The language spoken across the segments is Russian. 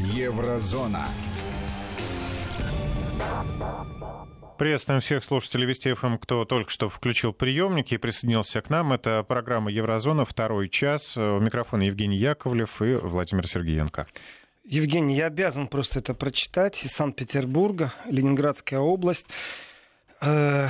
Еврозона. Приветствуем всех слушателей Вести ФМ, кто только что включил приемники и присоединился к нам. Это программа «Еврозона», второй час. У микрофона Евгений Яковлев и Владимир Сергеенко. Евгений, я обязан просто это прочитать. Из Санкт-Петербурга, Ленинградская область. Э,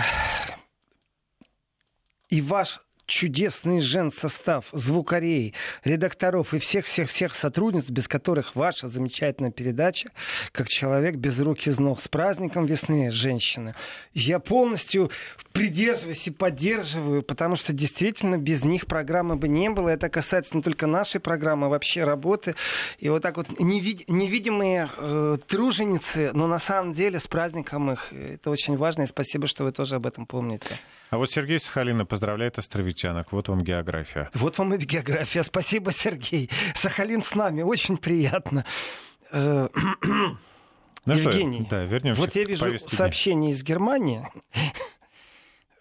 и ваш чудесный состав звукарей, редакторов и всех-всех-всех сотрудниц, без которых ваша замечательная передача, как человек без рук и ног, с праздником весны, женщины. Я полностью придерживаюсь и поддерживаю, потому что действительно без них программы бы не было. Это касается не только нашей программы, а вообще работы. И вот так вот невид- невидимые э, труженицы, но на самом деле с праздником их. Это очень важно, и спасибо, что вы тоже об этом помните. А вот Сергей Сахалина поздравляет островитянок. Вот вам география. Вот вам и география. Спасибо, Сергей. Сахалин с нами. Очень приятно. Э, ну Евгений, что, да, вернемся вот я вижу сообщение из Германии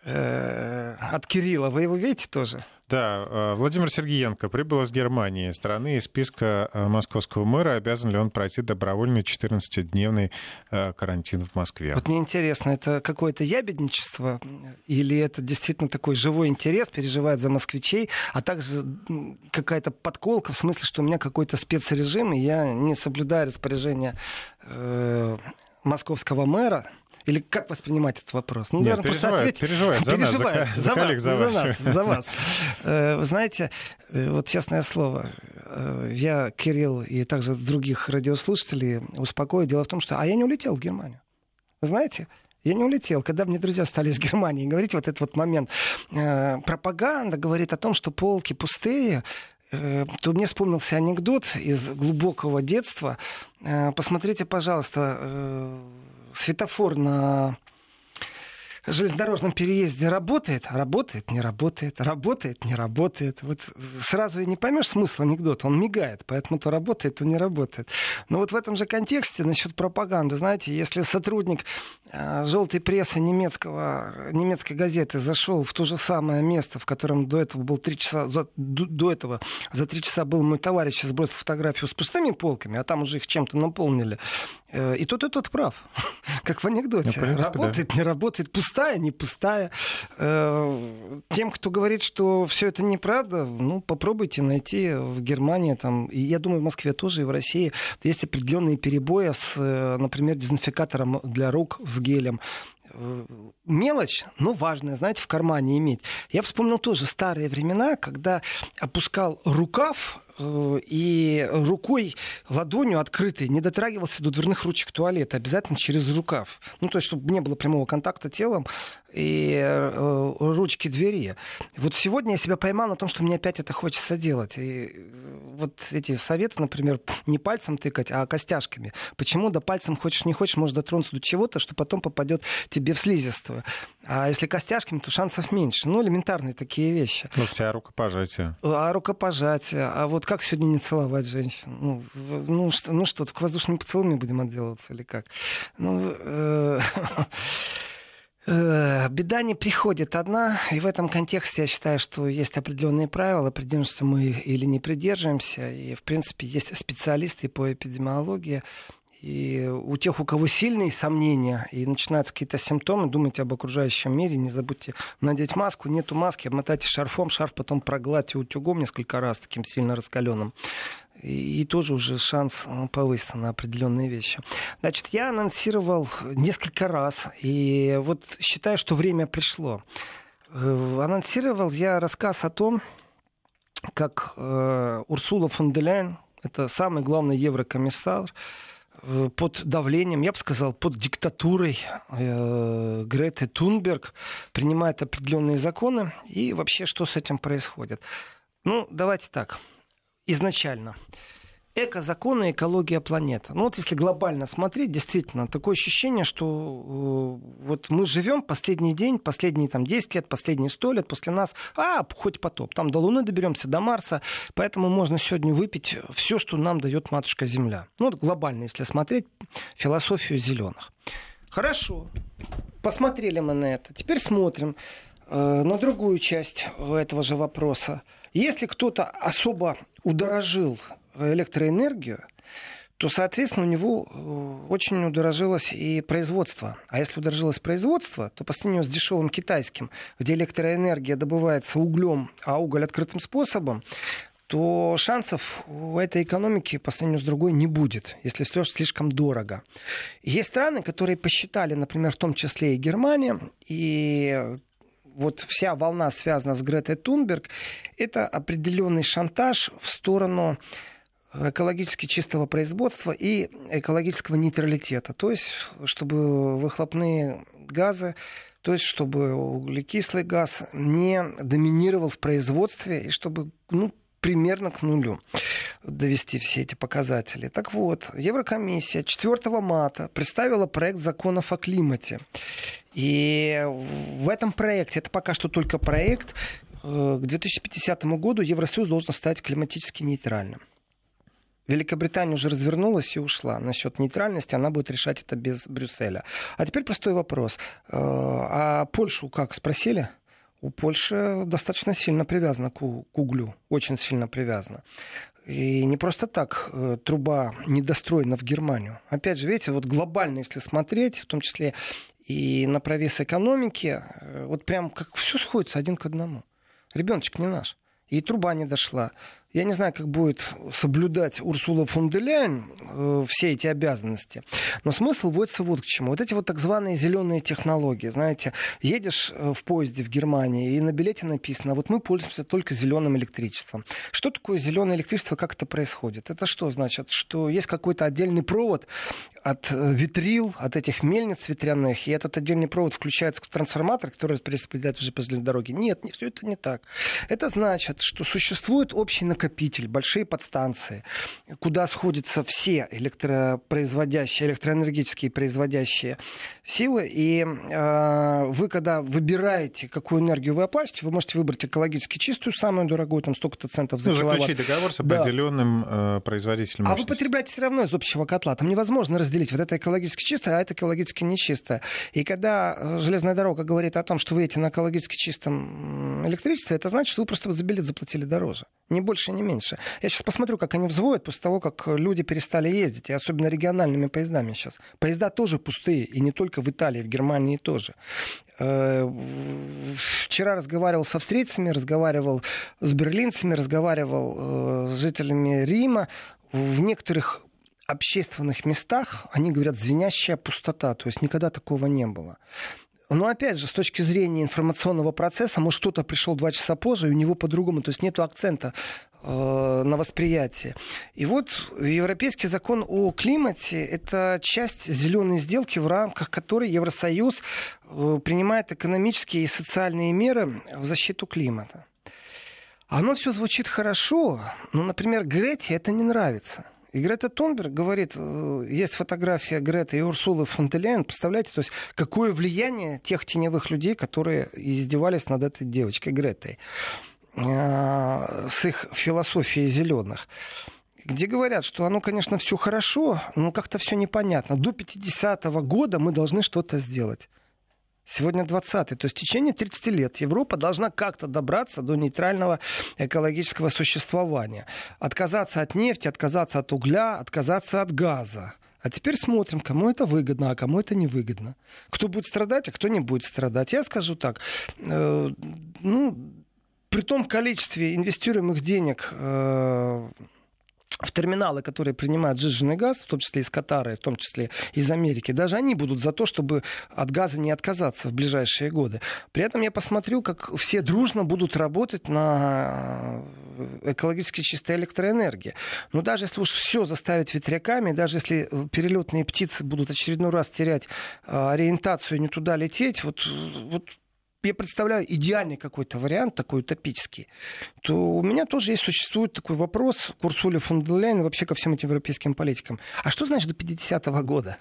э, от Кирилла. Вы его видите тоже? Да, э, Владимир Сергеенко прибыл из Германии, страны из списка э, московского мэра. Обязан ли он пройти добровольный 14-дневный э, карантин в Москве? Вот мне интересно, это какое-то ябедничество или это действительно такой живой интерес, переживает за москвичей, а также какая-то подколка в смысле, что у меня какой-то спецрежим, и я не соблюдаю распоряжение э, московского мэра, или как воспринимать этот вопрос? Ну, Нет, переживает, ответить. переживает за переживает. нас, за, за, за коллег, за, за нас, за вас. Э, вы знаете, э, вот честное слово, э, я, Кирилл и также других радиослушателей успокою. Дело в том, что... А я не улетел в Германию. Вы знаете, я не улетел. Когда мне друзья стали из Германии говорить вот этот вот момент, пропаганда говорит о том, что полки пустые, то мне вспомнился анекдот из глубокого детства. Посмотрите, пожалуйста, светофор на железнодорожном переезде работает, работает, не работает, работает, не работает. Вот сразу и не поймешь смысл анекдота, он мигает, поэтому то работает, то не работает. Но вот в этом же контексте насчет пропаганды, знаете, если сотрудник э, желтой прессы немецкого, немецкой газеты зашел в то же самое место, в котором до этого был три часа, за, до, этого за три часа был мой товарищ и сбросил фотографию с пустыми полками, а там уже их чем-то наполнили, и тот и тот прав, как в анекдоте. Ну, принципе, работает, да. не работает, пустая не пустая. Э, тем, кто говорит, что все это неправда, ну, попробуйте найти в Германии, там, и я думаю, в Москве тоже, и в России есть определенные перебои с, э, например, дезинфикатором для рук с гелем э, мелочь, но важная, знаете, в кармане иметь. Я вспомнил тоже старые времена, когда опускал рукав Э, и рукой, ладонью открытой не дотрагивался до дверных ручек туалета, обязательно через рукав. Ну, то есть, чтобы не было прямого контакта телом и э, ручки двери. Вот сегодня я себя поймал на том, что мне опять это хочется делать. И э, вот эти советы, например, не пальцем тыкать, а костяшками. Почему? Да пальцем хочешь не хочешь, можешь дотронуться до чего-то, что потом попадет тебе в слизистую. А если костяшками, то шансов меньше. Ну, элементарные такие вещи. Слушайте, а рукопожатие? А рукопожатие. А вот как сегодня не целовать женщин? Ну, ну, что, ну что, к воздушными поцелуями будем отделываться или как? Ну, э, Беда не приходит одна, и в этом контексте я считаю, что есть определенные правила, придерживаемся мы или не придерживаемся, и, в принципе, есть специалисты по эпидемиологии, и у тех, у кого сильные сомнения и начинаются какие-то симптомы, думайте об окружающем мире, не забудьте надеть маску. Нету маски, обмотайте шарфом, шарф потом прогладьте утюгом несколько раз, таким сильно раскаленным. И, тоже уже шанс э, повысится на определенные вещи. Значит, я анонсировал несколько раз, и вот считаю, что время пришло. Э, анонсировал я рассказ о том, как э, Урсула фон де Ляйен, это самый главный еврокомиссар, под давлением, я бы сказал, под диктатурой э, Греты Тунберг принимает определенные законы. И вообще, что с этим происходит? Ну, давайте так. Изначально эко-законы, экология планеты. Ну вот если глобально смотреть, действительно, такое ощущение, что э, вот мы живем последний день, последние там 10 лет, последние 100 лет после нас, а, хоть потоп, там до Луны доберемся, до Марса, поэтому можно сегодня выпить все, что нам дает Матушка Земля. Ну вот глобально, если смотреть философию зеленых. Хорошо, посмотрели мы на это, теперь смотрим э, на другую часть этого же вопроса. Если кто-то особо удорожил электроэнергию, то, соответственно, у него э, очень удорожилось и производство. А если удорожилось производство, то по сравнению с дешевым китайским, где электроэнергия добывается углем, а уголь открытым способом, то шансов у этой экономики по сравнению с другой не будет, если все слишком дорого. Есть страны, которые посчитали, например, в том числе и Германия, и вот вся волна связана с Гретой Тунберг, это определенный шантаж в сторону экологически чистого производства и экологического нейтралитета. То есть, чтобы выхлопные газы, то есть, чтобы углекислый газ не доминировал в производстве и чтобы ну, примерно к нулю довести все эти показатели. Так вот, Еврокомиссия 4 марта представила проект законов о климате. И в этом проекте, это пока что только проект, э, к 2050 году Евросоюз должен стать климатически нейтральным. Великобритания уже развернулась и ушла. Насчет нейтральности она будет решать это без Брюсселя. А теперь простой вопрос. Э, а Польшу как спросили? У Польши достаточно сильно привязана к, углю, очень сильно привязана. И не просто так э, труба недостроена в Германию. Опять же, видите, вот глобально, если смотреть, в том числе и на провес экономики, э, вот прям как все сходится один к одному. Ребеночек не наш. И труба не дошла. Я не знаю, как будет соблюдать Урсула фон де Ляйен э, все эти обязанности. Но смысл вводится вот к чему. Вот эти вот так званые зеленые технологии. Знаете, едешь э, в поезде в Германии, и на билете написано, вот мы пользуемся только зеленым электричеством. Что такое зеленое электричество, как это происходит? Это что значит? Что есть какой-то отдельный провод от э, ветрил, от этих мельниц ветряных, и этот отдельный провод включается в трансформатор, который распределяет уже по железной дороге. Нет, не, все это не так. Это значит, что существует общий накопитель, большие подстанции, куда сходятся все электропроизводящие, электроэнергетические производящие силы. И э, вы, когда выбираете, какую энергию вы оплатите, вы можете выбрать экологически чистую, самую дорогую, там столько-то центов за ну, киловатт. заключить договор с определенным да. э, производителем мощности. А вы потребляете все равно из общего котла. Там невозможно разделить. Вот это экологически чистое, а это экологически нечистое. И когда э, железная дорога говорит о том, что вы едете на экологически чистом электричестве, это значит, что вы просто за билет заплатили дороже. Ни больше, ни меньше. Я сейчас посмотрю, как они взводят после того, как люди перестали ездить, и особенно региональными поездами сейчас. Поезда тоже пустые, и не только в Италии, в Германии тоже. Э, вчера разговаривал с австрийцами, разговаривал с берлинцами, разговаривал э, с жителями Рима. В некоторых общественных местах, они говорят, звенящая пустота. То есть никогда такого не было. Но опять же, с точки зрения информационного процесса, может, кто-то пришел два часа позже, и у него по-другому, то есть нет акцента на восприятие. И вот Европейский закон о климате – это часть зеленой сделки, в рамках которой Евросоюз э, принимает экономические и социальные меры в защиту климата. Оно все звучит хорошо, но, например, Грете это не нравится – и Грета Тунберг говорит, э, есть фотография Греты и Урсулы фон представляете, то есть какое влияние тех теневых людей, которые издевались над этой девочкой Гретой э, с их философией зеленых где говорят, что оно, конечно, все хорошо, но как-то все непонятно. До 50-го года мы должны что-то сделать. Сегодня 20-й. То есть в течение 30 лет Европа должна как-то добраться до нейтрального экологического существования. Отказаться от нефти, отказаться от угля, отказаться от газа. А теперь смотрим, кому это выгодно, а кому это невыгодно. Кто будет страдать, а кто не будет страдать. Я скажу так, э, ну, при том количестве инвестируемых денег э, в терминалы, которые принимают сжиженный газ, в том числе из Катара, в том числе из Америки, даже они будут за то, чтобы от газа не отказаться в ближайшие годы. При этом я посмотрю, как все дружно будут работать на э, экологически чистой электроэнергии. Но даже если уж все заставить ветряками, даже если перелетные птицы будут очередной раз терять э, ориентацию, не туда лететь, вот, вот я представляю идеальный какой-то вариант, такой утопический, то у меня тоже есть, существует такой вопрос к Урсуле фон и вообще ко всем этим европейским политикам. А что значит до 50-го года?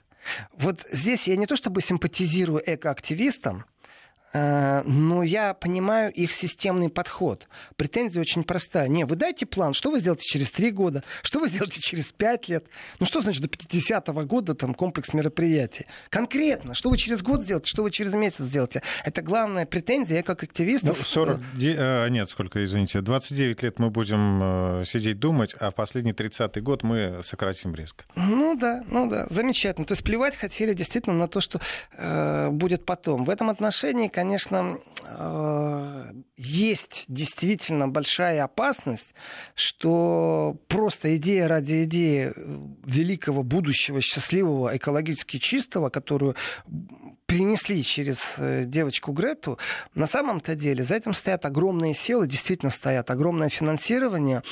Вот здесь я не то чтобы симпатизирую экоактивистам, но я понимаю их системный подход. Претензия очень простая. Не, вы дайте план, что вы сделаете через три года, что вы сделаете через пять лет. Ну что значит до 50-го года там комплекс мероприятий? Конкретно, что вы через год сделаете, что вы через месяц сделаете. Это главная претензия, я как активист. Ну, 40, э, нет, сколько, извините, 29 лет мы будем э, сидеть думать, а в последний 30-й год мы сократим резко. Ну да, ну да, замечательно. То есть плевать хотели действительно на то, что э, будет потом. В этом отношении, конечно, э, есть действительно большая опасность, что просто идея ради идеи великого будущего, счастливого, экологически чистого, которую перенесли через э, девочку Грету, на самом-то деле за этим стоят огромные силы, действительно стоят огромное финансирование,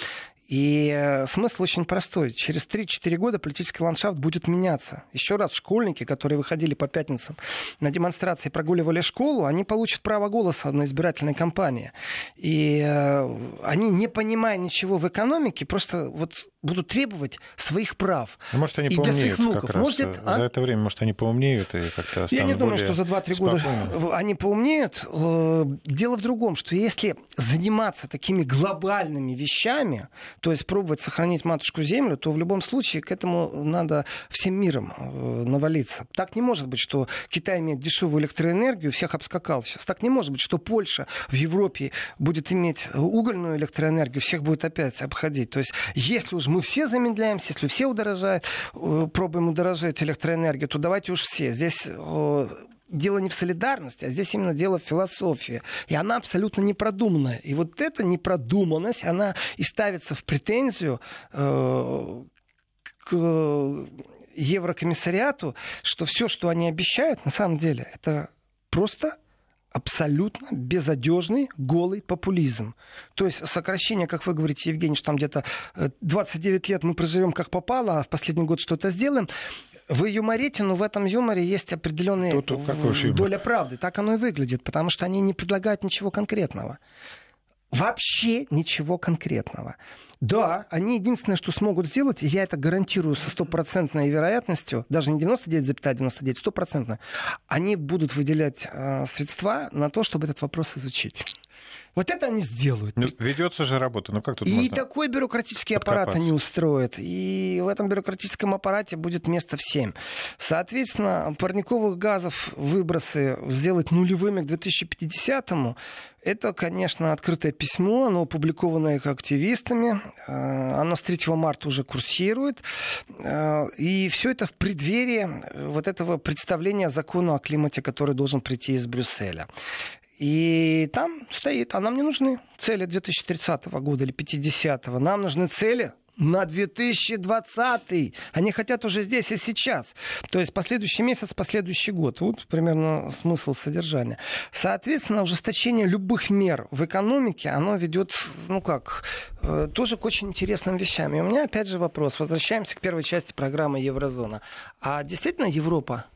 и э, смысл очень простой. Через 3-4 года политический ландшафт будет меняться. Еще раз, школьники, которые выходили по пятницам на демонстрации, прогуливали школу, они получат право голоса на избирательной кампании. И э, они, не понимая ничего в экономике, просто вот будут требовать своих прав. А может, они и поумнеют для своих внуков. как может, раз. А? За это время, может, они поумнеют и как-то Я не думаю, что за 2-3 года они поумнеют. Э, дело в другом, что если заниматься такими глобальными вещами, то есть пробовать сохранить матушку землю, то в любом случае к этому надо всем миром э, навалиться. Так не может быть, что Китай имеет дешевую электроэнергию, всех обскакал сейчас. Так не может быть, что Польша в Европе будет иметь угольную электроэнергию, всех будет опять обходить. То есть если уж мы все замедляемся, если все удорожают, э, пробуем удорожать электроэнергию, то давайте уж все. Здесь э, дело не в солидарности, а здесь именно дело в философии. И она абсолютно непродуманная. И вот эта непродуманность, она и ставится в претензию э, к Еврокомиссариату, что все, что они обещают, на самом деле, это просто абсолютно безодежный, голый популизм. То есть сокращение, как вы говорите, Евгений, что там где-то 29 э, лет мы проживем как попало, а в последний год что-то сделаем. Вы юморите, но в этом юморе есть определенная доля правды. Так оно и выглядит, потому что они не предлагают ничего конкретного. Вообще ничего конкретного. Да, они единственное, что смогут сделать, я это гарантирую со стопроцентной вероятностью, даже не 99,99, стопроцентно, они будут выделять э, средства на то, чтобы этот вопрос изучить. Вот это они сделают. Ну, ведется же работа. Ну как тут И можно такой бюрократический аппарат они устроят. И в этом бюрократическом аппарате будет место всем. Соответственно, парниковых газов выбросы сделать нулевыми к 2050-му это, конечно, открытое письмо, оно опубликованное активистами, э, оно с 3 марта уже курсирует, э, и все это в преддверии вот этого представления закона о климате, который должен прийти из Брюсселя. И там стоит, а нам не нужны цели 2030 года или 50 -го. Нам нужны цели на 2020. Они хотят уже здесь и сейчас. То есть последующий месяц, последующий год. Вот примерно смысл содержания. Соответственно, ужесточение любых мер в экономике, оно ведет, ну как, э, тоже к очень интересным вещам. И у меня опять же вопрос. Возвращаемся к первой части программы Еврозона. А действительно Европа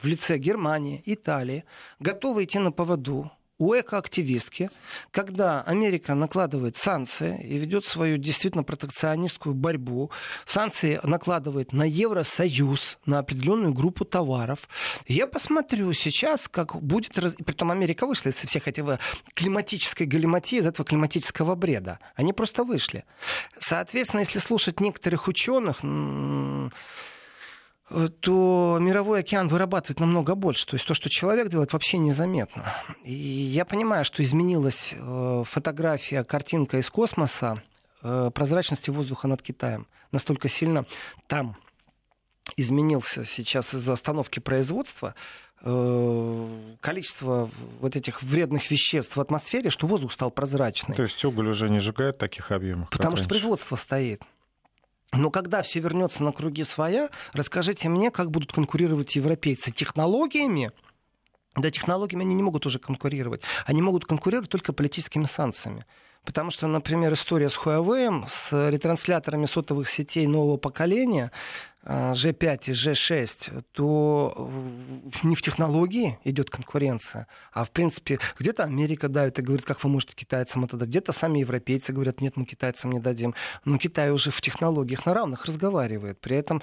в лице Германии, Италии готова идти на поводу у экоактивистки, когда Америка накладывает санкции и ведет свою действительно протекционистскую борьбу, санкции накладывает на Евросоюз, на определенную группу товаров. Я посмотрю сейчас, как будет... Притом Америка вышла из всех этого климатической галиматии, из этого климатического бреда. Они просто вышли. Соответственно, если слушать некоторых ученых, то мировой океан вырабатывает намного больше. То есть то, что человек делает, вообще незаметно. И я понимаю, что изменилась э, фотография, картинка из космоса э, прозрачности воздуха над Китаем. Настолько сильно там изменился сейчас из-за остановки производства количество вот этих вредных веществ в атмосфере, что воздух стал прозрачный. То есть уголь уже не сжигает таких объемов? Потому что раньше. производство стоит. Но когда все вернется на круги своя, расскажите мне, как будут конкурировать европейцы технологиями. Да, технологиями они не могут уже конкурировать. Они могут конкурировать только политическими санкциями. Потому что, например, история с Huawei, с ретрансляторами сотовых сетей нового поколения, G5 и G6, то не в технологии идет конкуренция, а в принципе где-то Америка давит и говорит, как вы можете китайцам это дать, где-то сами европейцы говорят, нет, мы китайцам не дадим. Но Китай уже в технологиях на равных разговаривает. При этом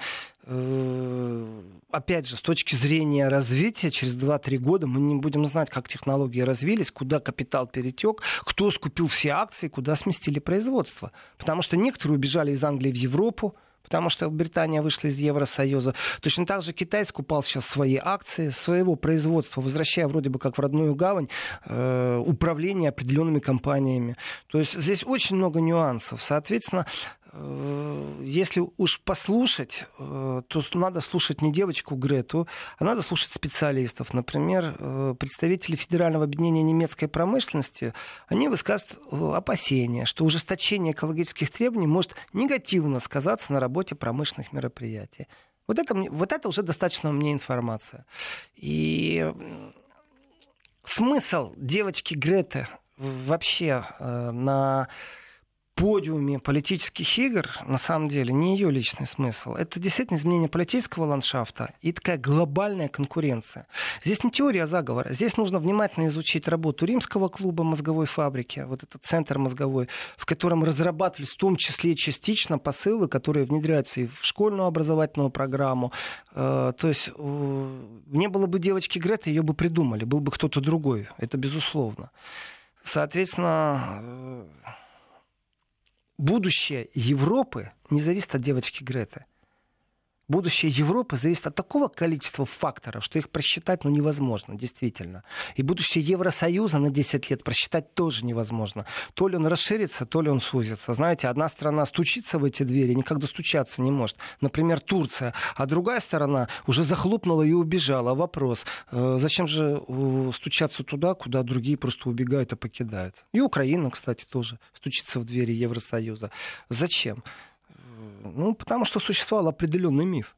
Э, опять же, с точки зрения развития, через 2-3 года мы не будем знать, как технологии развились, куда капитал перетек, кто скупил все акции, куда сместили производство. Потому что некоторые убежали из Англии в Европу, потому что Британия вышла из Евросоюза. Точно так же Китай скупал сейчас свои акции, своего производства, возвращая вроде бы как в родную гавань э, управление определенными компаниями. То есть здесь очень много нюансов. Соответственно, если уж послушать, э, то надо слушать не девочку Грету, а надо слушать специалистов. Например, э, представители Федерального объединения немецкой промышленности, они высказывают опасения, что ужесточение экологических требований может негативно сказаться на работе промышленных мероприятий. Вот это, вот это уже достаточно мне информация. И смысл девочки Греты вообще на подиуме политических игр, на самом деле, не ее личный смысл. Это действительно изменение политического ландшафта и такая глобальная конкуренция. Здесь не теория заговора. Здесь нужно внимательно изучить работу римского клуба мозговой фабрики, вот этот центр мозговой, в котором разрабатывались в том числе частично посылы, которые внедряются и в школьную образовательную программу. Э, то есть не было бы девочки Греты, ее бы придумали, был бы кто-то другой. Это безусловно. Соответственно, э, будущее Европы не зависит от девочки Греты будущее Европы зависит от такого количества факторов, что их просчитать ну, невозможно, действительно. И будущее Евросоюза на 10 лет просчитать тоже невозможно. То ли он расширится, то ли он сузится. Знаете, одна страна стучится в эти двери, никак достучаться не может. Например, Турция. А другая сторона уже захлопнула и убежала. Вопрос, э, зачем же э, стучаться туда, куда другие просто убегают и покидают? И Украина, кстати, тоже стучится в двери Евросоюза. Зачем? Ну, потому что существовал определенный миф.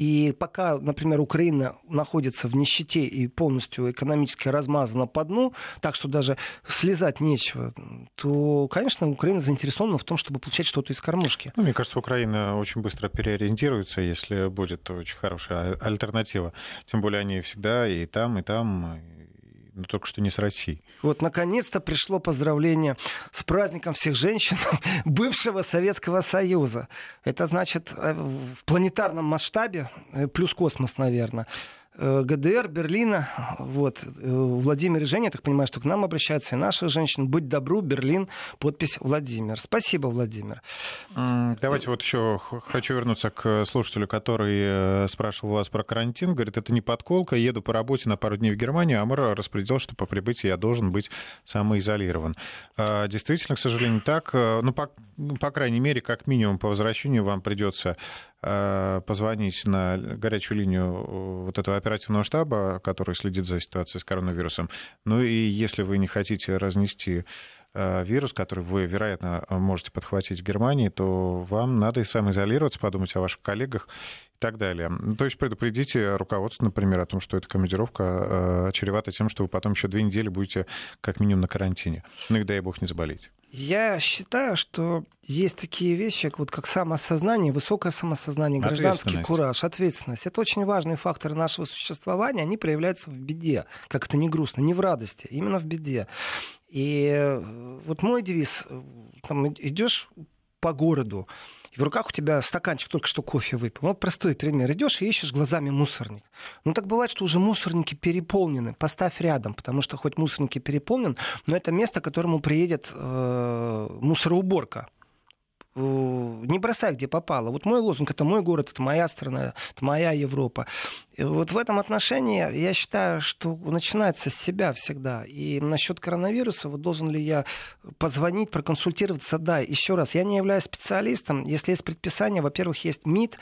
И пока, например, Украина находится в нищете и полностью экономически размазана по дну, так что даже слезать нечего, то, конечно, Украина заинтересована в том, чтобы получать что-то из кормушки. Ну, мне кажется, Украина очень быстро переориентируется, если будет очень хорошая альтернатива. Тем более они всегда и там, и там, но только что не с Россией. Вот, наконец-то пришло поздравление с праздником всех женщин бывшего Советского Союза. Это значит э, в планетарном масштабе, э, плюс космос, наверное. Э, ГДР, Берлина, вот, э, Владимир и Женя, я так понимаю, что к нам обращаются и наши женщины. Будь добру, Берлин, подпись Владимир. Спасибо, Владимир. Давайте вот еще хочу вернуться к слушателю, который э, спрашивал вас про карантин. Говорит, это не подколка, еду по работе на пару дней в Германию, а мэр распределил, что по прибытии я должен быть самоизолирован. А, действительно, к сожалению, так. Ну, по, по крайней мере, как минимум по возвращению вам придется Э, позвонить на горячую линию э, вот этого оперативного штаба, который следит за ситуацией с коронавирусом. Ну и если вы не хотите разнести э, вирус, который вы, вероятно, можете подхватить в Германии, то вам надо и самоизолироваться, подумать о ваших коллегах так далее. То есть предупредите руководство, например, о том, что эта командировка чревата тем, что вы потом еще две недели будете как минимум на карантине. Ну и дай бог не заболеть. Я считаю, что есть такие вещи, вот как самоосознание, высокое самосознание, гражданский кураж, ответственность. Это очень важные факторы нашего существования. Они проявляются в беде. Как это не грустно, не в радости, именно в беде. И э, вот мой девиз, э, там идешь по городу, и в руках у тебя стаканчик только что кофе выпил. Вот простой пример. Идешь и ищешь глазами мусорник. Ну так бывает, что уже мусорники переполнены. Поставь рядом, потому что хоть мусорники переполнен, но это место, к которому приедет э, мусороуборка не бросай, где попало. Вот мой лозунг — это мой город, это моя страна, это моя Европа. И вот в этом отношении я считаю, что начинается с себя всегда. И насчет коронавируса, вот должен ли я позвонить, проконсультироваться, да, еще раз, я не являюсь специалистом. Если есть предписание, во-первых, есть МИД,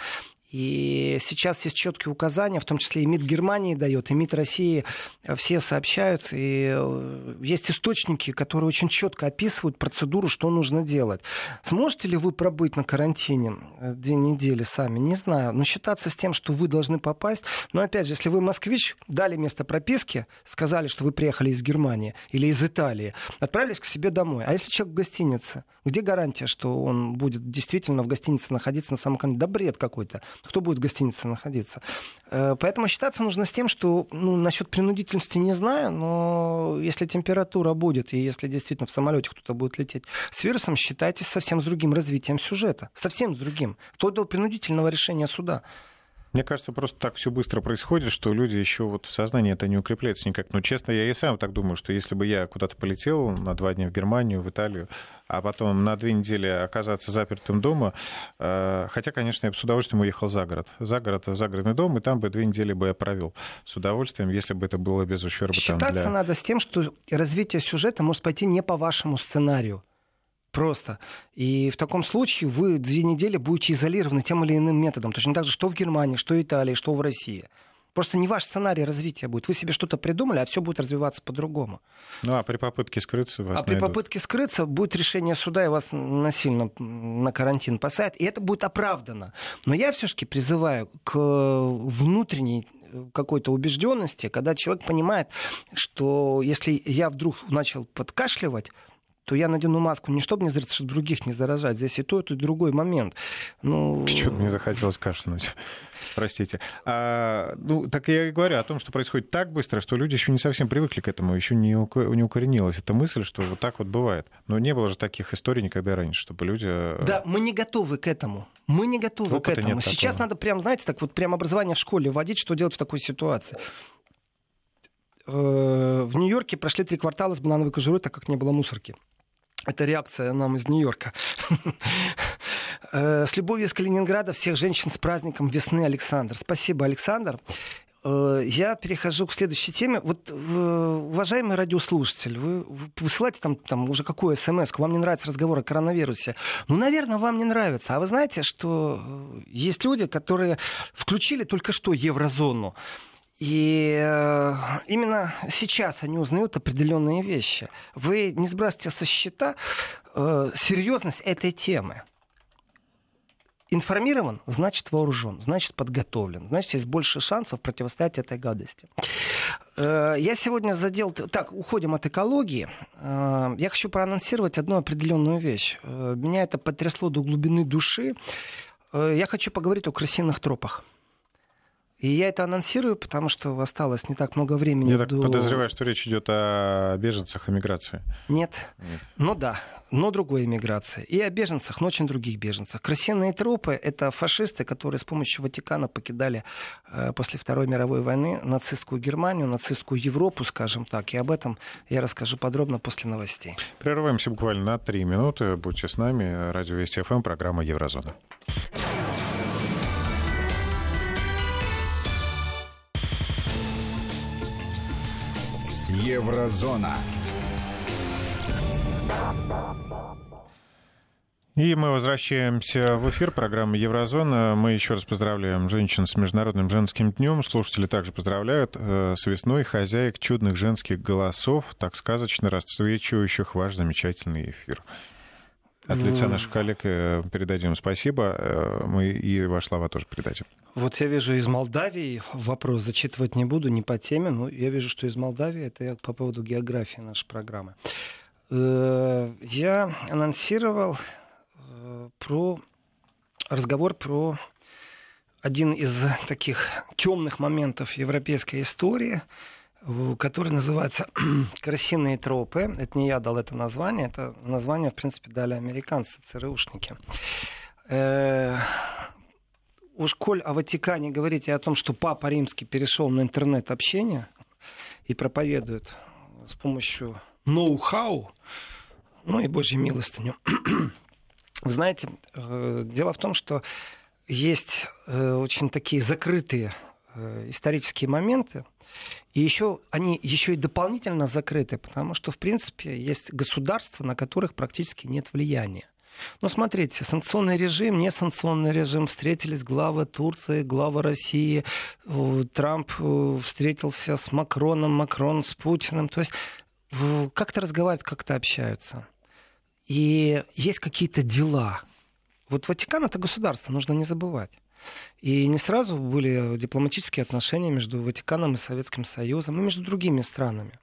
и сейчас есть четкие указания, в том числе и МИД Германии дает, и МИД России э, все сообщают. И э, есть источники, которые очень четко описывают процедуру, что нужно делать. Сможете ли вы пробыть на карантине э, две недели сами? Не знаю. Но считаться с тем, что вы должны попасть. Но опять же, если вы москвич, дали место прописки, сказали, что вы приехали из Германии или из Италии, отправились к себе домой. А если человек в гостинице? Где гарантия, что он будет действительно в гостинице находиться на самом конце? Да бред какой-то. Кто будет в гостинице находиться? Э, поэтому считаться нужно с тем, что ну, насчет принудительности не знаю, но если температура будет, и если действительно в самолете кто-то будет лететь с вирусом, считайте совсем с другим развитием сюжета. Совсем с другим. Вплоть до принудительного решения суда. Мне кажется, просто так все быстро происходит, что люди еще вот в сознании это не укрепляется никак. Но честно, я и сам так думаю, что если бы я куда-то полетел на два дня в Германию, в Италию, а потом на две недели оказаться запертым дома, э, хотя, конечно, я бы с удовольствием уехал за город. За город, в загородный дом, и там бы две недели бы я провел. С удовольствием, если бы это было без ущерба. Считаться там, для... надо с тем, что развитие сюжета может пойти не по вашему сценарию. Просто. И в таком случае вы две недели будете изолированы тем или иным методом. Точно так же, что в Германии, что в Италии, что в России. Просто не ваш сценарий развития будет. Вы себе что-то придумали, а все будет развиваться по-другому. Ну а при попытке скрыться вас А найдут. при попытке скрыться будет решение суда, и вас насильно на карантин посадят. И это будет оправдано. Но я все-таки призываю к внутренней какой-то убежденности, когда человек понимает, что если я вдруг начал подкашливать, то я надену маску не чтобы не заразиться, чтобы других не заражать. Здесь и то, и то, и другой момент. Ну... Что-то мне захотелось кашлянуть. Простите. А, ну, так я и говорю о том, что происходит так быстро, что люди еще не совсем привыкли к этому, еще не, не укоренилась эта мысль, что вот так вот бывает. Но не было же таких историй никогда раньше, чтобы люди... Э, да, мы не готовы к этому. Мы не готовы Опыта к этому. Сейчас такого. надо прям, знаете, так вот прям образование в школе вводить, что делать в такой ситуации э, в Нью-Йорке прошли три квартала с банановой кожурой, так как не было мусорки. Это реакция нам из Нью-Йорка. Э, с любовью из Калининграда всех женщин с праздником весны, Александр. Спасибо, Александр. Э, я перехожу к следующей теме. Вот, уважаемый радиослушатель, вы высылаете там, там уже какую смс вам не нравится разговор о коронавирусе. Ну, наверное, вам не нравится. А вы знаете, что э, есть люди, которые включили только что еврозону. И э, именно сейчас они узнают определенные вещи. Вы не сбрасывайте со счета э, серьезность этой темы. Информирован, значит вооружен, значит подготовлен, значит есть больше шансов противостоять этой гадости. Э, я сегодня задел... Так, уходим от экологии. Э, я хочу проанонсировать одну определенную вещь. Э, меня это потрясло до глубины души. Я хочу поговорить о крысиных тропах. И я это анонсирую, потому что осталось не так много времени. Я до... так подозреваю, что речь идет о беженцах, о миграции. Нет. Нет. Ну да, но другой иммиграции. И о беженцах, но очень других беженцах. Крысиные тропы — это фашисты, которые с помощью Ватикана покидали э, после Второй мировой войны нацистскую Германию, нацистскую Европу, скажем так. И об этом я расскажу подробно после новостей. Прерываемся буквально на три минуты. Будьте с нами. Радио Вести ФМ, программа «Еврозона». Еврозона. И мы возвращаемся в эфир программы Еврозона. Мы еще раз поздравляем женщин с Международным женским днем. Слушатели также поздравляют э, с весной хозяек чудных женских голосов, так сказочно расцвечивающих ваш замечательный эфир. От лица наших коллег э, передадим спасибо. Э, мы и ваши слова тоже передадим. Вот я вижу из Молдавии вопрос, зачитывать не буду, не по теме, но я вижу, что из Молдавии, это по поводу географии нашей программы. Э, я анонсировал про разговор про один из таких темных моментов европейской истории – который называется «Крысиные тропы». Это не я дал это название, это название, в принципе, дали американцы, ЦРУшники. Э, уж коль о Ватикане говорите о том, что Папа Римский перешел на интернет-общение и проповедует с помощью ноу-хау, ну и Божьей милостыню. Вы знаете, э, дело в том, что есть э, очень такие закрытые исторические моменты, и еще они еще и дополнительно закрыты, потому что, в принципе, есть государства, на которых практически нет влияния. Но смотрите, санкционный режим, не санкционный режим, встретились главы Турции, главы России, Трамп встретился с Макроном, Макрон с Путиным. То есть как-то разговаривают, как-то общаются. И есть какие-то дела. Вот Ватикан это государство, нужно не забывать. И не сразу были дипломатические отношения между Ватиканом и Советским Союзом, и между другими странами.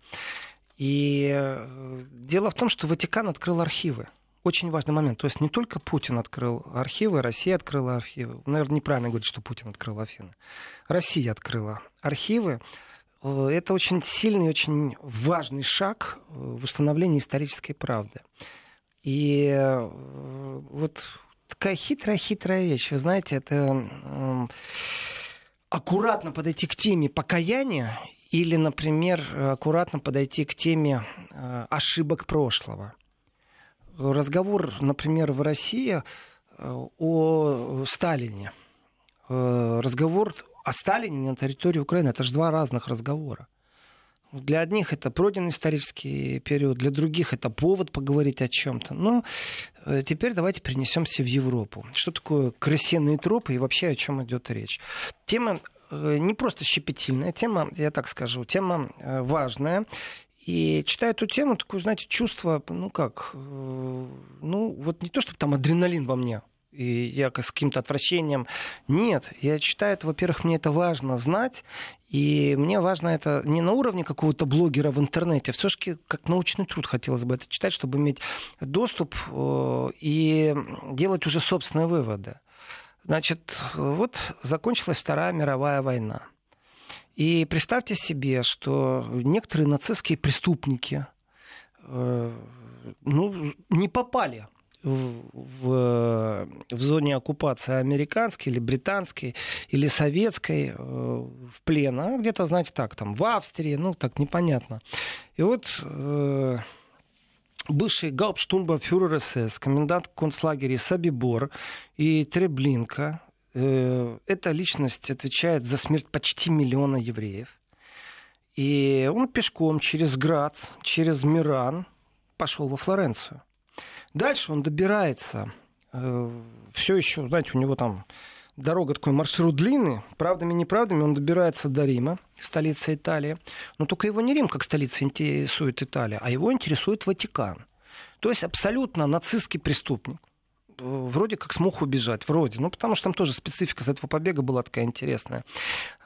И э, дело в том, что Ватикан открыл архивы. очень важный момент. То есть не только Путин открыл архивы, Россия открыла архивы. Наверное, неправильно говорить, что Путин открыл архивы. Россия открыла архивы. Э, это очень сильный, очень важный шаг э, в установлении исторической правды. И вот такая хитрая-хитрая вещь. Вы знаете, это аккуратно подойти к теме покаяния или, например, аккуратно подойти к теме ошибок прошлого. Разговор, например, в России о Сталине. Разговор о Сталине на территории Украины это же два разных разговора. Для одних это пройденный исторический период, для других это повод поговорить о чем-то. Но э, теперь давайте перенесемся в Европу. Что такое крысиные тропы и вообще о чем идет речь? Тема э, не просто щепетильная, тема, я так скажу, тема э, важная. И читая эту тему, такое, знаете, чувство, ну как, ну вот не то, чтобы там адреналин во мне и я с каким-то отвращением. Нет, я читаю это, во-первых, мне это важно знать, и мне важно это не на уровне какого-то блогера в интернете, а все-таки как научный труд хотелось бы это читать, чтобы иметь доступ э, и делать уже собственные выводы. Значит, вот закончилась Вторая мировая война. И представьте себе, что некоторые нацистские преступники э, ну, не попали в, в зоне оккупации американской или британской или советской э, в плен, а где-то, знаете, так, там, в Австрии, ну, так непонятно. И вот э, бывший гауптштурмбанфюрер СС, комендант концлагеря Сабибор и Треблинка, э, эта личность отвечает за смерть почти миллиона евреев. И он пешком через Грац, через Миран пошел во Флоренцию. Дальше он добирается, э, все еще, знаете, у него там дорога такой маршрут длинный, правдами неправдами он добирается до Рима, столицы Италии. Но только его не Рим как столица интересует Италия, а его интересует Ватикан. То есть абсолютно нацистский преступник вроде как смог убежать, вроде. Ну, потому что там тоже специфика с этого побега была такая интересная.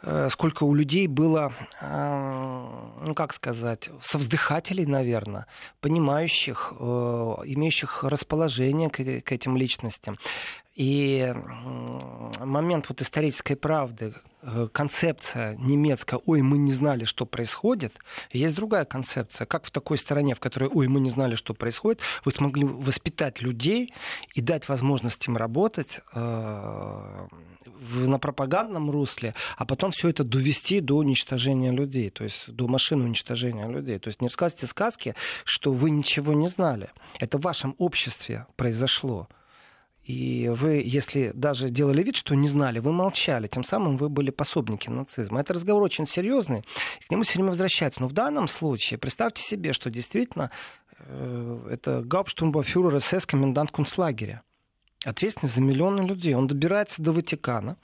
Э, сколько у людей было, э, ну, как сказать, совздыхателей, наверное, понимающих, э, имеющих расположение к этим личностям. И момент вот исторической правды, концепция немецкая «Ой, мы не знали, что происходит», есть другая концепция. Как в такой стране, в которой «Ой, мы не знали, что происходит», вы смогли воспитать людей и дать возможность им работать на пропагандном русле, а потом все это довести до уничтожения людей, то есть до машины уничтожения людей. То есть не рассказывайте сказки, что вы ничего не знали. Это в вашем обществе произошло. И вы, если даже делали вид, что не знали, вы молчали, тем самым вы были пособники нацизма. Это разговор очень серьезный, к нему все время возвращается. Но в данном случае представьте себе, что действительно э, это Гауптштурмбафюрер СС, комендант концлагеря, ответственный за миллионы людей. Он добирается до Ватикана,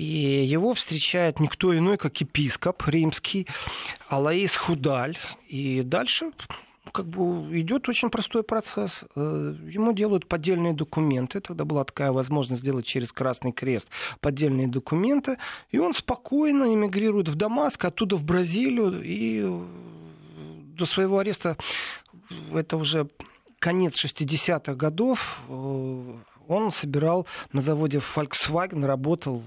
и его встречает никто иной, как епископ римский Алаис Худаль. И дальше как бы идет очень простой процесс. Э, ему делают поддельные документы. Тогда была такая возможность сделать через Красный Крест поддельные документы. И он спокойно эмигрирует в Дамаск, оттуда в Бразилию. И до своего ареста, это уже конец 60-х годов, э, он собирал на заводе Volkswagen, работал,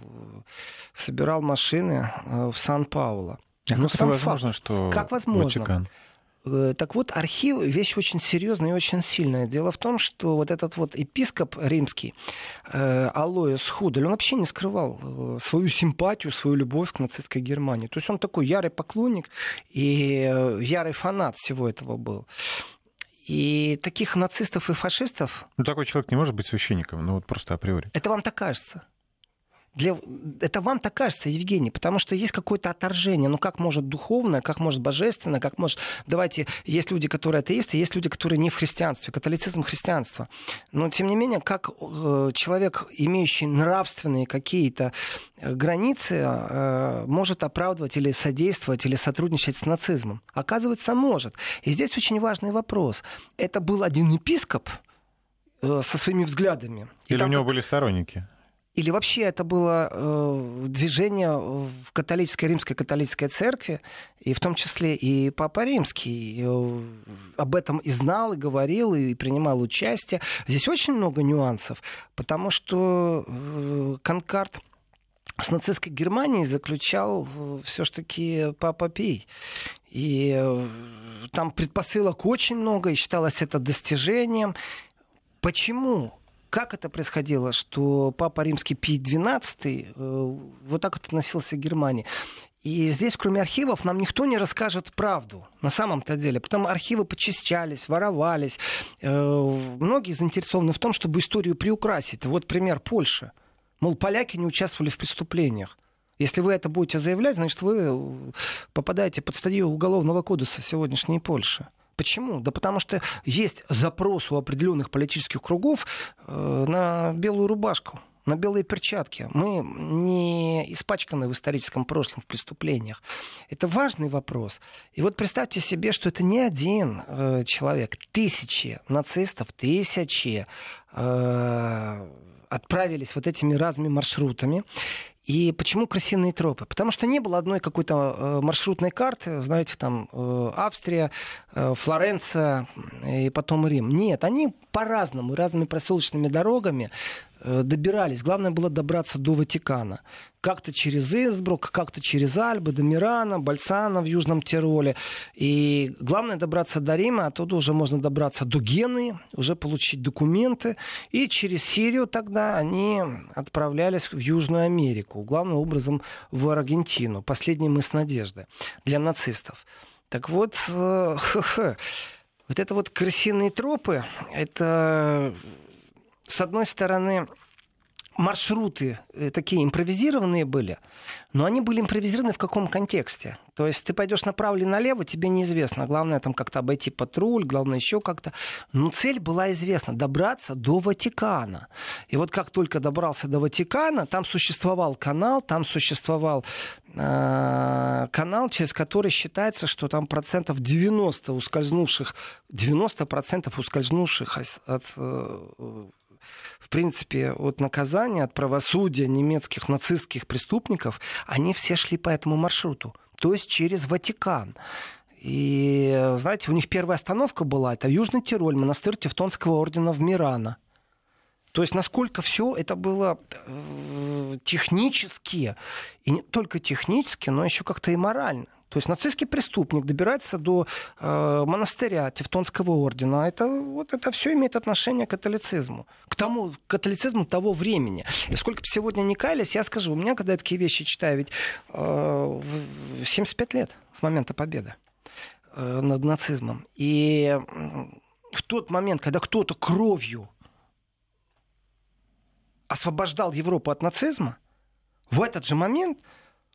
собирал машины в Сан-Пауло. А Но как возможно, факт, что как возможно? Ватикан? Э, так вот, архив – вещь очень серьезная и очень сильная. Дело в том, что вот этот вот епископ римский, э, Алоис Худель, он вообще не скрывал э, свою симпатию, свою любовь к нацистской Германии. То есть он такой ярый поклонник и э, ярый фанат всего этого был. И таких нацистов и фашистов... Ну, такой человек не может быть священником, ну вот просто априори. Это вам так кажется для... Это вам так кажется, Евгений, потому что есть какое-то отторжение. Ну как может духовное, как может божественное, как может... Давайте, есть люди, которые атеисты, есть люди, которые не в христианстве, католицизм, христианство. Но тем не менее, как э, человек, имеющий нравственные какие-то э, границы, э, может оправдывать или содействовать, или сотрудничать с нацизмом? Оказывается, может. И здесь очень важный вопрос. Это был один епископ, со своими взглядами. Или у него были сторонники? Или вообще это было э, движение в католической, римской католической церкви, и в том числе и Папа Римский э, об этом и знал, и говорил, и принимал участие. Здесь очень много нюансов, потому что э, Конкард с нацистской Германией заключал э, все-таки Папа Пий. И э, там предпосылок очень много, и считалось это достижением. Почему? Как это происходило, что Папа Римский Пий XII э, вот так вот относился к Германии? И здесь, кроме архивов, нам никто не расскажет правду на самом-то деле. Потом архивы почищались, воровались. Э, многие заинтересованы в том, чтобы историю приукрасить. Вот пример Польши. Мол, поляки не участвовали в преступлениях. Если вы это будете заявлять, значит, вы попадаете под статью Уголовного кодекса сегодняшней Польши. Почему? Да потому что есть запрос у определенных политических кругов э, на белую рубашку на белые перчатки. Мы не испачканы в историческом прошлом в преступлениях. Это важный вопрос. И вот представьте себе, что это не один э, человек. Тысячи нацистов, тысячи э, отправились вот этими разными маршрутами. И почему крысиные тропы? Потому что не было одной какой-то э, маршрутной карты, знаете, там э, Австрия, э, Флоренция и потом Рим. Нет, они по-разному, разными проселочными дорогами добирались. Главное было добраться до Ватикана. Как-то через Инсбрук, как-то через Альбы, до Мирана, Бальсана в Южном Тироле. И главное добраться до Рима, оттуда уже можно добраться до Гены, уже получить документы. И через Сирию тогда они отправлялись в Южную Америку, главным образом в Аргентину. Последний мыс надежды для нацистов. Так вот, э, вот это вот крысиные тропы, это с одной стороны, маршруты э, такие импровизированные были, но они были импровизированы в каком контексте? То есть ты пойдешь направо или налево, тебе неизвестно. Главное там как-то обойти патруль, главное еще как-то. Но цель была известна — добраться до Ватикана. И вот как только добрался до Ватикана, там существовал канал, там существовал э, канал, через который считается, что там процентов 90 ускользнувших, 90 процентов ускользнувших от э, в принципе, от наказания, от правосудия немецких нацистских преступников, они все шли по этому маршруту, то есть через Ватикан. И, знаете, у них первая остановка была, это Южный Тироль, монастырь Тевтонского ордена в Мирано. То есть насколько все это было э, технически, и не только технически, но еще как-то и морально. То есть нацистский преступник добирается до э, монастыря Тевтонского ордена. Это, вот это все имеет отношение к католицизму. К тому к католицизму того времени. И сколько бы сегодня не каялись, я скажу, у меня, когда я такие вещи читаю, ведь э, 75 лет с момента победы э, над нацизмом. И в тот момент, когда кто-то кровью освобождал Европу от нацизма, в этот же момент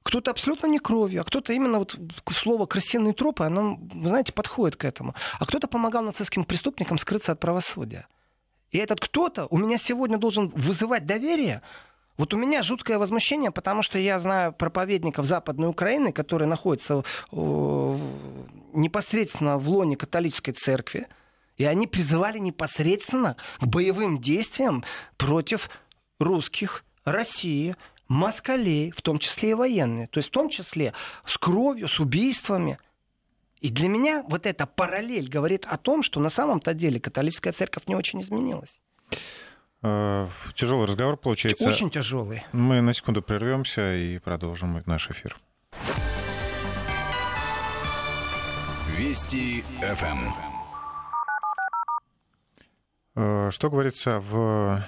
кто-то абсолютно не кровью, а кто-то именно вот слово «крысиные тропы», оно, знаете, подходит к этому. А кто-то помогал нацистским преступникам скрыться от правосудия. И этот кто-то у меня сегодня должен вызывать доверие. Вот у меня жуткое возмущение, потому что я знаю проповедников Западной Украины, которые находятся непосредственно в лоне католической церкви, и они призывали непосредственно к боевым действиям против русских, России, москалей, в том числе и военные. То есть в том числе с кровью, с убийствами. И для меня вот эта параллель говорит о том, что на самом-то деле католическая церковь не очень изменилась. Э, тяжелый разговор получается. Очень тяжелый. Мы на секунду прервемся и продолжим наш эфир. Вести ФМ. Э, что говорится в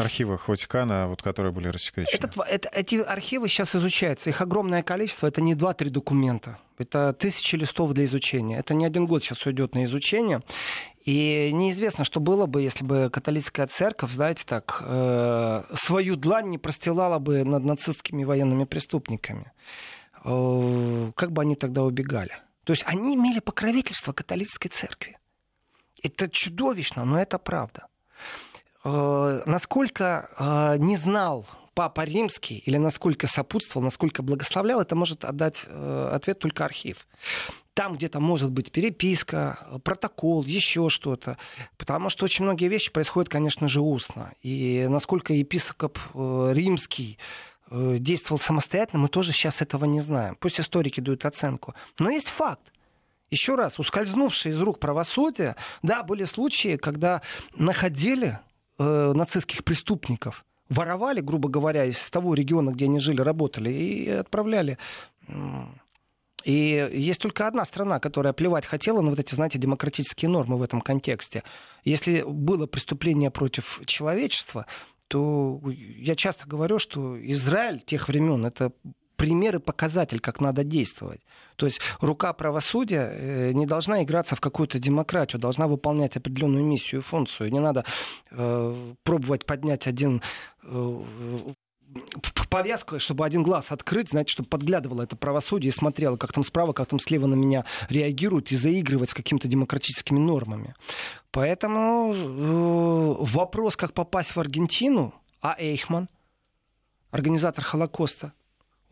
архивах Ватикана, вот, которые были рассекречены? Этот, это, эти архивы сейчас изучаются. Их огромное количество. Это не 2-3 документа. Это тысячи листов для изучения. Это не один год сейчас уйдет на изучение. И неизвестно, что было бы, если бы католическая церковь, знаете, так, э, свою длань не простилала бы над нацистскими военными преступниками. Э, как бы они тогда убегали? То есть они имели покровительство католической церкви. Это чудовищно, но это правда. Э, насколько э, не знал Папа Римский или насколько сопутствовал, насколько благословлял, это может отдать э, ответ только архив. там где-то может быть переписка, протокол, еще что-то. Потому что очень многие вещи происходят, конечно же, устно. И насколько епископ римский действовал самостоятельно, мы тоже сейчас этого не знаем. Пусть историки дают оценку. Но есть факт. Еще раз, ускользнувшие из рук правосудия, да, были случаи, когда находили э, нацистских преступников, воровали, грубо говоря, из того региона, где они жили, работали, и отправляли. И есть только одна страна, которая плевать хотела на вот эти, знаете, демократические нормы в этом контексте. Если было преступление против человечества, то я часто говорю, что Израиль тех времен это пример и показатель, как надо действовать. То есть рука правосудия э, не должна играться в какую-то демократию, должна выполнять определенную миссию и функцию. Не надо э, пробовать поднять один э, повязка, чтобы один глаз открыть, знаете, чтобы подглядывало это правосудие и смотрело, как там справа, как там слева на меня реагируют и заигрывать с какими-то демократическими нормами. Поэтому э, вопрос, как попасть в Аргентину, а Эйхман, организатор Холокоста,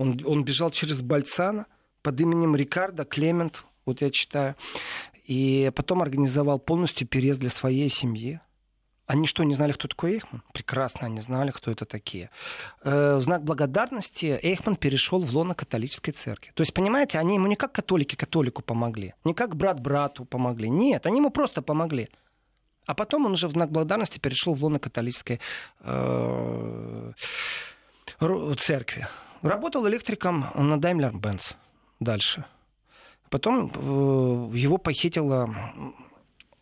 он, он бежал через Бальцана под именем Рикардо Клемент, вот я читаю, и потом организовал полностью переезд для своей семьи. Они что, не знали, кто такой Эйхман? Прекрасно, они знали, кто это такие. Э, в знак благодарности Эйхман перешел в лоно католической церкви. То есть, понимаете, они ему не как католики католику помогли, не как брат брату помогли. Нет, они ему просто помогли. А потом он уже в знак благодарности перешел в лоно католической э, церкви. Работал электриком на Daimler-Benz дальше. Потом э, его похитила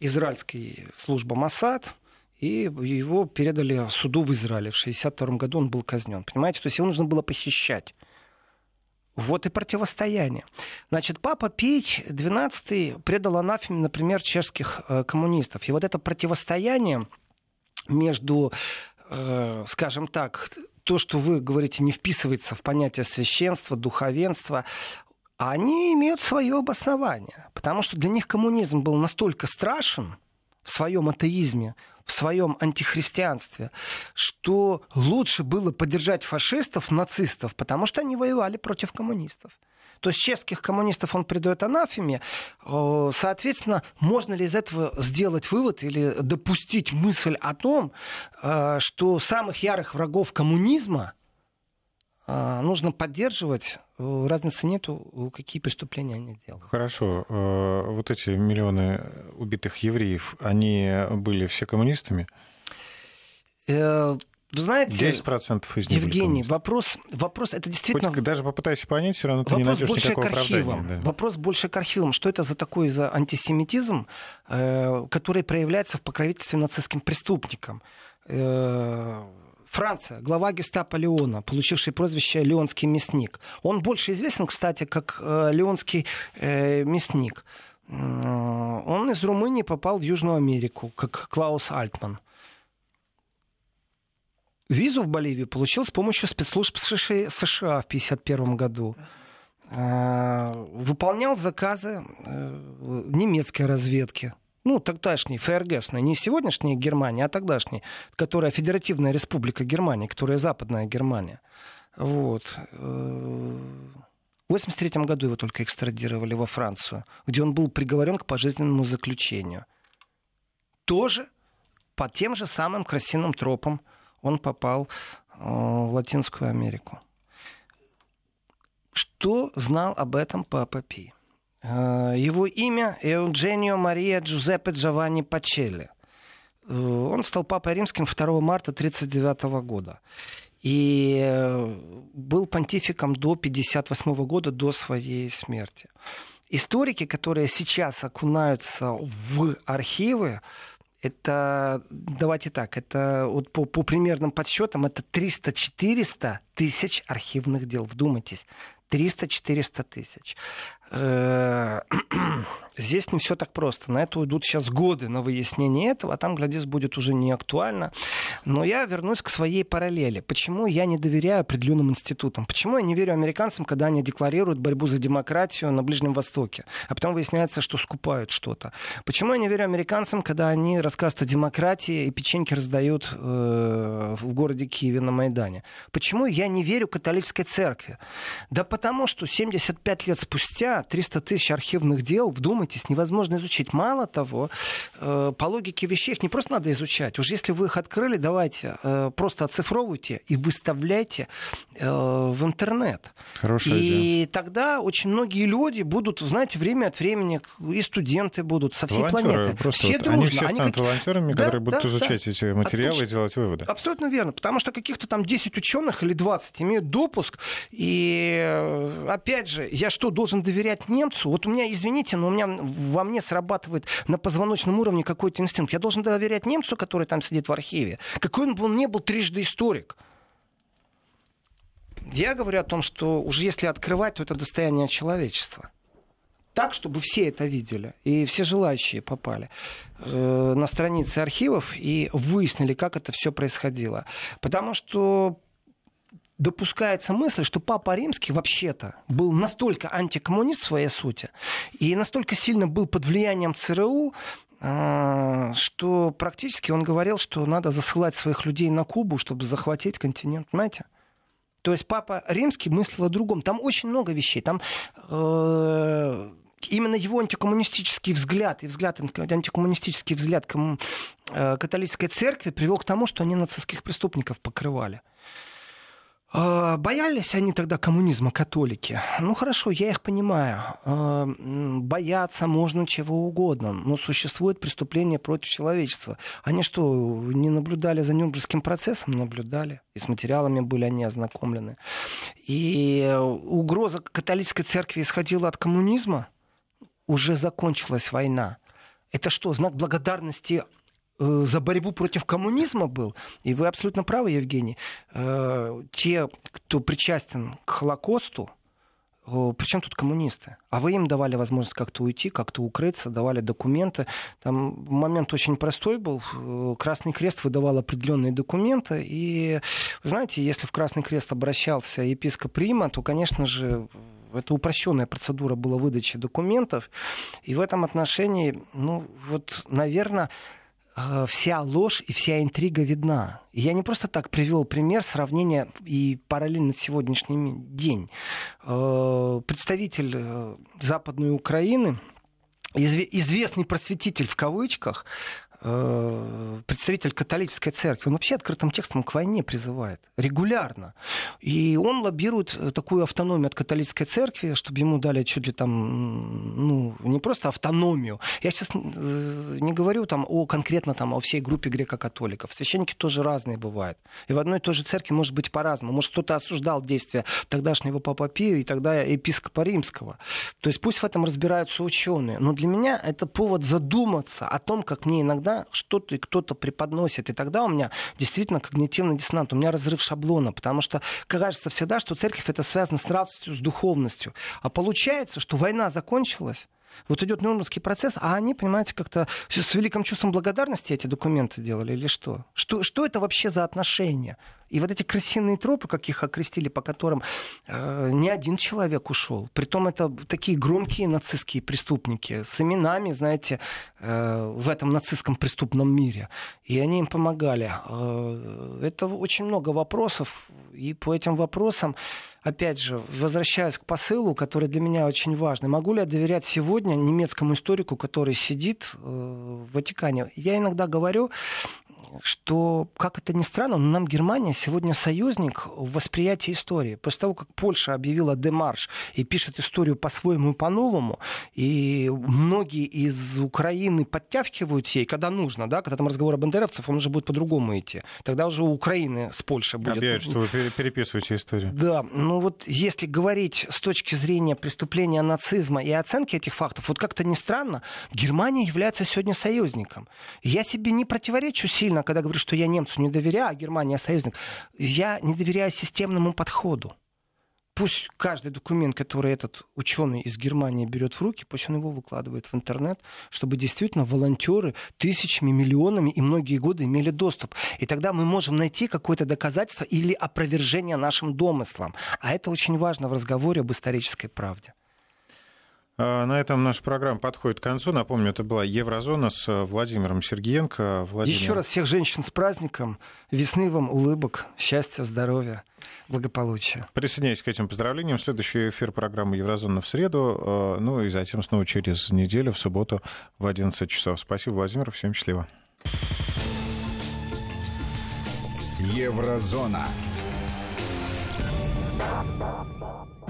израильская служба Масад – и его передали суду в Израиле. В 1962 году он был казнен. Понимаете? То есть его нужно было похищать. Вот и противостояние. Значит, папа Пий XII предал анафеме, например, чешских э, коммунистов. И вот это противостояние между, э, скажем так, то, что вы говорите, не вписывается в понятие священства, духовенства, они имеют свое обоснование. Потому что для них коммунизм был настолько страшен в своем атеизме, в своем антихристианстве, что лучше было поддержать фашистов, нацистов, потому что они воевали против коммунистов. То есть чешских коммунистов он придает анафеме. Соответственно, можно ли из этого сделать вывод или допустить мысль о том, э, что самых ярых врагов коммунизма э, нужно поддерживать Э, разницы нету, какие преступления они делали. Хорошо. Э, вот эти миллионы убитых евреев, они были все коммунистами? Вы знаете, 10% из них Евгений, вопрос, вопрос, это действительно... Хоть даже попытайся понять, все равно ты вопрос не найдешь больше никакого к архивам. Да. Вопрос больше к архивам. Что это за такой за антисемитизм, э, который проявляется в покровительстве нацистским преступникам? Э, Франция, глава гестапо Леона, получивший прозвище Леонский мясник. Он больше известен, кстати, как э, Леонский э, мясник. Он из Румынии попал в Южную Америку, как Клаус Альтман. Визу в Боливию получил с помощью спецслужб США в 1951 году. Э, выполнял заказы э, немецкой разведки ну, тогдашней ФРГшной, не сегодняшней Германии, а тогдашней, которая Федеративная Республика Германия, которая Западная Германия. Вот. В 1983 году его только экстрадировали во Францию, где он был приговорен к пожизненному заключению. Тоже по тем же самым красивым тропам он попал э, в Латинскую Америку. Что знал об этом Папа Пи? Э, его имя Эудженио Мария Джузеппе Джованни Пачелли. Э, он стал папой римским 2 марта 1939 года. И был понтификом до 1958 года, до своей смерти. Историки, которые сейчас окунаются в архивы, это, давайте так, это вот по, по примерным подсчетам, это 300-400 тысяч архивных дел. Вдумайтесь, 300-400 тысяч. Здесь не все так просто. На это уйдут сейчас годы на выяснение этого, а там, глядишь, будет уже не актуально. Но я вернусь к своей параллели. Почему я не доверяю определенным институтам? Почему я не верю американцам, когда они декларируют борьбу за демократию на Ближнем Востоке, а потом выясняется, что скупают что-то? Почему я не верю американцам, когда они рассказывают о демократии и печеньки раздают э, в городе Киеве на Майдане? Почему я не верю католической церкви? Да потому что 75 лет спустя дня 300 тысяч архивных дел, вдумайтесь, невозможно изучить. Мало того, э, по логике вещей их не просто надо изучать. Уж если вы их открыли, давайте э, просто оцифровывайте и выставляйте э, в интернет. Хорошая и идея. тогда очень многие люди будут, знаете, время от времени, и студенты будут со всей Волонтеры, планеты. просто все вот дружно. Они все станут как- волонтерами, Да, которые будут да, изучать да. эти материалы Отлично. и делать выводы. Абсолютно верно, потому что каких-то там 10 ученых или 20 имеют допуск, и опять же, я что, должен доверять немцу? Вот у меня, извините, но у меня во мне срабатывает на позвоночном уровне какой-то инстинкт. Я должен доверять немцу, который там сидит в архиве. Какой он был, не был трижды историк. Я говорю о том, что уже если открывать, то это достояние человечества. Так, чтобы все это видели, и все желающие попали э, на страницы архивов и выяснили, как это все происходило. Потому что допускается мысль, что Папа Римский вообще-то был настолько антикоммунист в своей сути и настолько сильно был под влиянием ЦРУ, а, что практически он говорил, что надо засылать своих людей на Кубу, чтобы захватить континент, понимаете? То есть Папа Римский мыслил о другом. Там очень много вещей. Там э, именно его антикоммунистический взгляд и взгляд, антикоммунистический взгляд э, католической церкви привел к тому, что они нацистских преступников покрывали. Э, Боялись они тогда коммунизма, католики? Ну хорошо, я их понимаю. М, Бояться можно чего угодно, но существует преступление против человечества. Они что, не наблюдали за Нюрнбергским процессом? Наблюдали. И с материалами были они ознакомлены. И угроза католической церкви исходила от коммунизма? Уже закончилась война. Это что, знак благодарности за борьбу против коммунизма был. И вы абсолютно правы, Евгений. Э, Те, кто причастен к Холокосту, причем тут коммунисты? А вы им давали возможность как-то уйти, как-то укрыться, давали документы. Там момент очень простой был. Э, Красный Крест выдавал определенные документы. И, знаете, если в Красный Крест обращался епископ Рима, то, конечно же, это упрощенная процедура была выдачи документов. И в этом отношении, ну, вот, наверное, э, вся ложь и вся интрига видна. И я не просто так привел пример сравнения и параллельно сегодняшний день. Э, Представитель э, Западной Украины, изве- известный просветитель в кавычках, э, представитель католической церкви, он вообще открытым текстом к войне призывает регулярно. И он лоббирует э, такую автономию от католической церкви, чтобы ему дали чуть ли там, ну, не просто автономию. Я сейчас э, не говорю там о конкретно там о всей группе греко-католиков. Священники тоже разные бывают. И в одной и той же церкви может быть по-разному. Может, кто-то осуждал действия тогдашнего Папа Пия и тогда епископа Римского. То есть пусть в этом разбираются ученые. Но для меня это повод задуматься о том, как мне иногда что-то и кто-то преподносит. И тогда у меня действительно когнитивный диссонанс, у меня разрыв шаблона, потому что кажется всегда, что церковь это связано с нравственностью, с духовностью. А получается, что война закончилась, вот идет Нюрнбергский процесс, а они, понимаете, как-то с великим чувством благодарности эти документы делали или что? Что, что это вообще за отношения? И вот эти крысиные тропы, как их окрестили, по которым э, ни один человек ушел. Притом это такие громкие нацистские преступники с именами, знаете, э, в этом нацистском преступном мире. И они им помогали. Э, это очень много вопросов. И по этим вопросам опять же, возвращаясь к посылу, который для меня очень важный, могу ли я доверять сегодня немецкому историку, который сидит э, в Ватикане? Я иногда говорю, что, как это ни странно, но нам Германия сегодня союзник в восприятии истории. После того, как Польша объявила демарш и пишет историю по-своему и по-новому, и многие из Украины подтягивают ей, когда нужно, да, когда там разговор о бандеровцев, он уже будет по-другому идти. Тогда уже у Украины с Польшей будет. Объявят, что вы пере- переписываете историю. Да, ну вот если говорить с точки зрения преступления нацизма и оценки этих фактов, вот как-то не странно, Германия является сегодня союзником. Я себе не противоречу сильно, когда говорю, что я немцу не доверяю, а Германия союзник. Я не доверяю системному подходу. Пусть каждый документ, который этот ученый из Германии берет в руки, пусть он его выкладывает в интернет, чтобы действительно волонтеры тысячами, миллионами и многие годы имели доступ. И тогда мы можем найти какое-то доказательство или опровержение нашим домыслам. А это очень важно в разговоре об исторической правде. А, на этом наша программа подходит к концу. Напомню, это была Еврозона с э, Владимиром Сергиенко. Владимир... Еще раз всех женщин с праздником. Весны вам улыбок, счастья, здоровья, благополучия. Присоединяюсь к этим поздравлениям. Следующий эфир программы Еврозона в среду. Э, ну и затем снова через неделю, в субботу в 11 часов. Спасибо, Владимир. Всем счастливо. Еврозона.